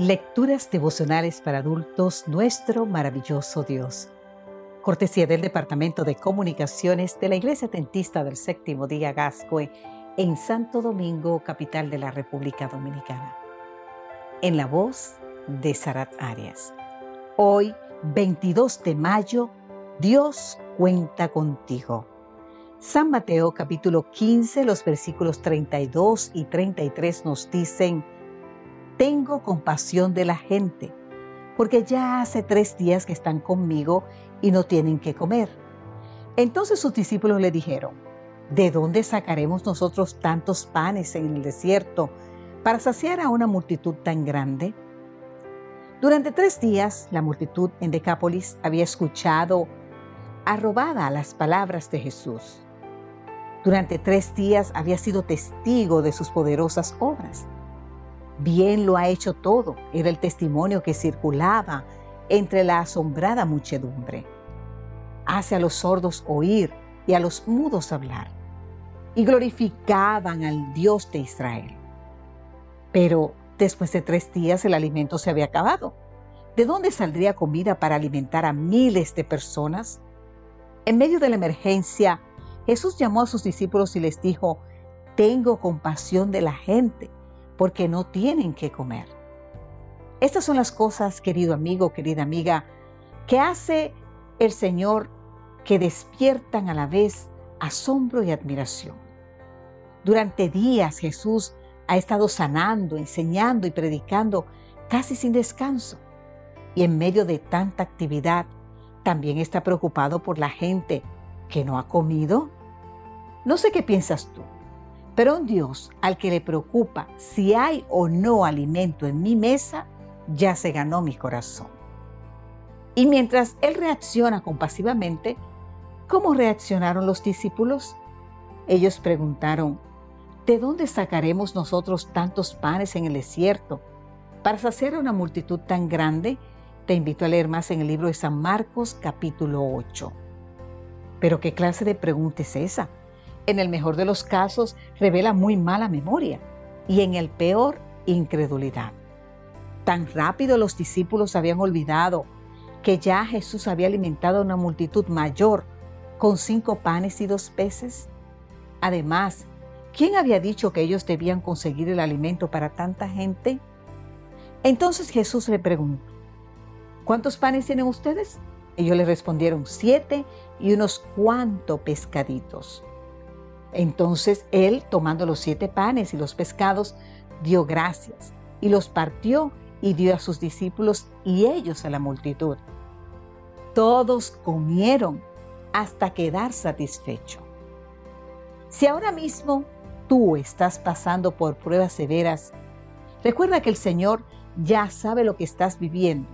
Lecturas devocionales para adultos, nuestro maravilloso Dios. Cortesía del Departamento de Comunicaciones de la Iglesia Tentista del Séptimo Día Gascue en Santo Domingo, capital de la República Dominicana. En la voz de Sarat Arias. Hoy, 22 de mayo, Dios cuenta contigo. San Mateo capítulo 15, los versículos 32 y 33 nos dicen, tengo compasión de la gente, porque ya hace tres días que están conmigo y no tienen que comer. Entonces sus discípulos le dijeron, ¿de dónde sacaremos nosotros tantos panes en el desierto para saciar a una multitud tan grande? Durante tres días la multitud en Decápolis había escuchado arrobada las palabras de Jesús. Durante tres días había sido testigo de sus poderosas obras. Bien lo ha hecho todo, era el testimonio que circulaba entre la asombrada muchedumbre. Hace a los sordos oír y a los mudos hablar. Y glorificaban al Dios de Israel. Pero después de tres días el alimento se había acabado. ¿De dónde saldría comida para alimentar a miles de personas? En medio de la emergencia, Jesús llamó a sus discípulos y les dijo, tengo compasión de la gente porque no tienen que comer. Estas son las cosas, querido amigo, querida amiga, que hace el Señor que despiertan a la vez asombro y admiración. Durante días Jesús ha estado sanando, enseñando y predicando casi sin descanso. Y en medio de tanta actividad, también está preocupado por la gente que no ha comido. No sé qué piensas tú, pero un Dios al que le preocupa si hay o no alimento en mi mesa, ya se ganó mi corazón. Y mientras Él reacciona compasivamente, ¿cómo reaccionaron los discípulos? Ellos preguntaron, ¿de dónde sacaremos nosotros tantos panes en el desierto para saciar a una multitud tan grande? Te invito a leer más en el libro de San Marcos capítulo 8. Pero ¿qué clase de pregunta es esa? En el mejor de los casos, revela muy mala memoria y en el peor, incredulidad. Tan rápido los discípulos habían olvidado que ya Jesús había alimentado a una multitud mayor con cinco panes y dos peces. Además, ¿quién había dicho que ellos debían conseguir el alimento para tanta gente? Entonces Jesús le preguntó, ¿cuántos panes tienen ustedes? Ellos le respondieron, siete y unos cuantos pescaditos. Entonces él, tomando los siete panes y los pescados, dio gracias y los partió y dio a sus discípulos y ellos a la multitud. Todos comieron hasta quedar satisfecho. Si ahora mismo tú estás pasando por pruebas severas, recuerda que el Señor ya sabe lo que estás viviendo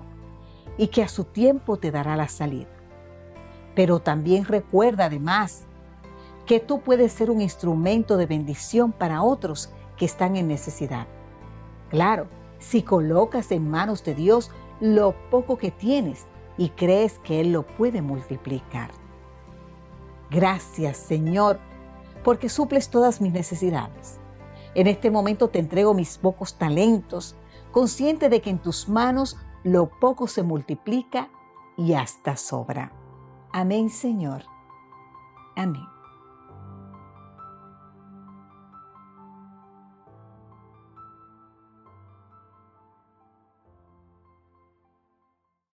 y que a su tiempo te dará la salida. Pero también recuerda además que tú puedes ser un instrumento de bendición para otros que están en necesidad. Claro, si colocas en manos de Dios lo poco que tienes y crees que Él lo puede multiplicar. Gracias, Señor, porque suples todas mis necesidades. En este momento te entrego mis pocos talentos, consciente de que en tus manos lo poco se multiplica y hasta sobra. Amén, Señor. Amén.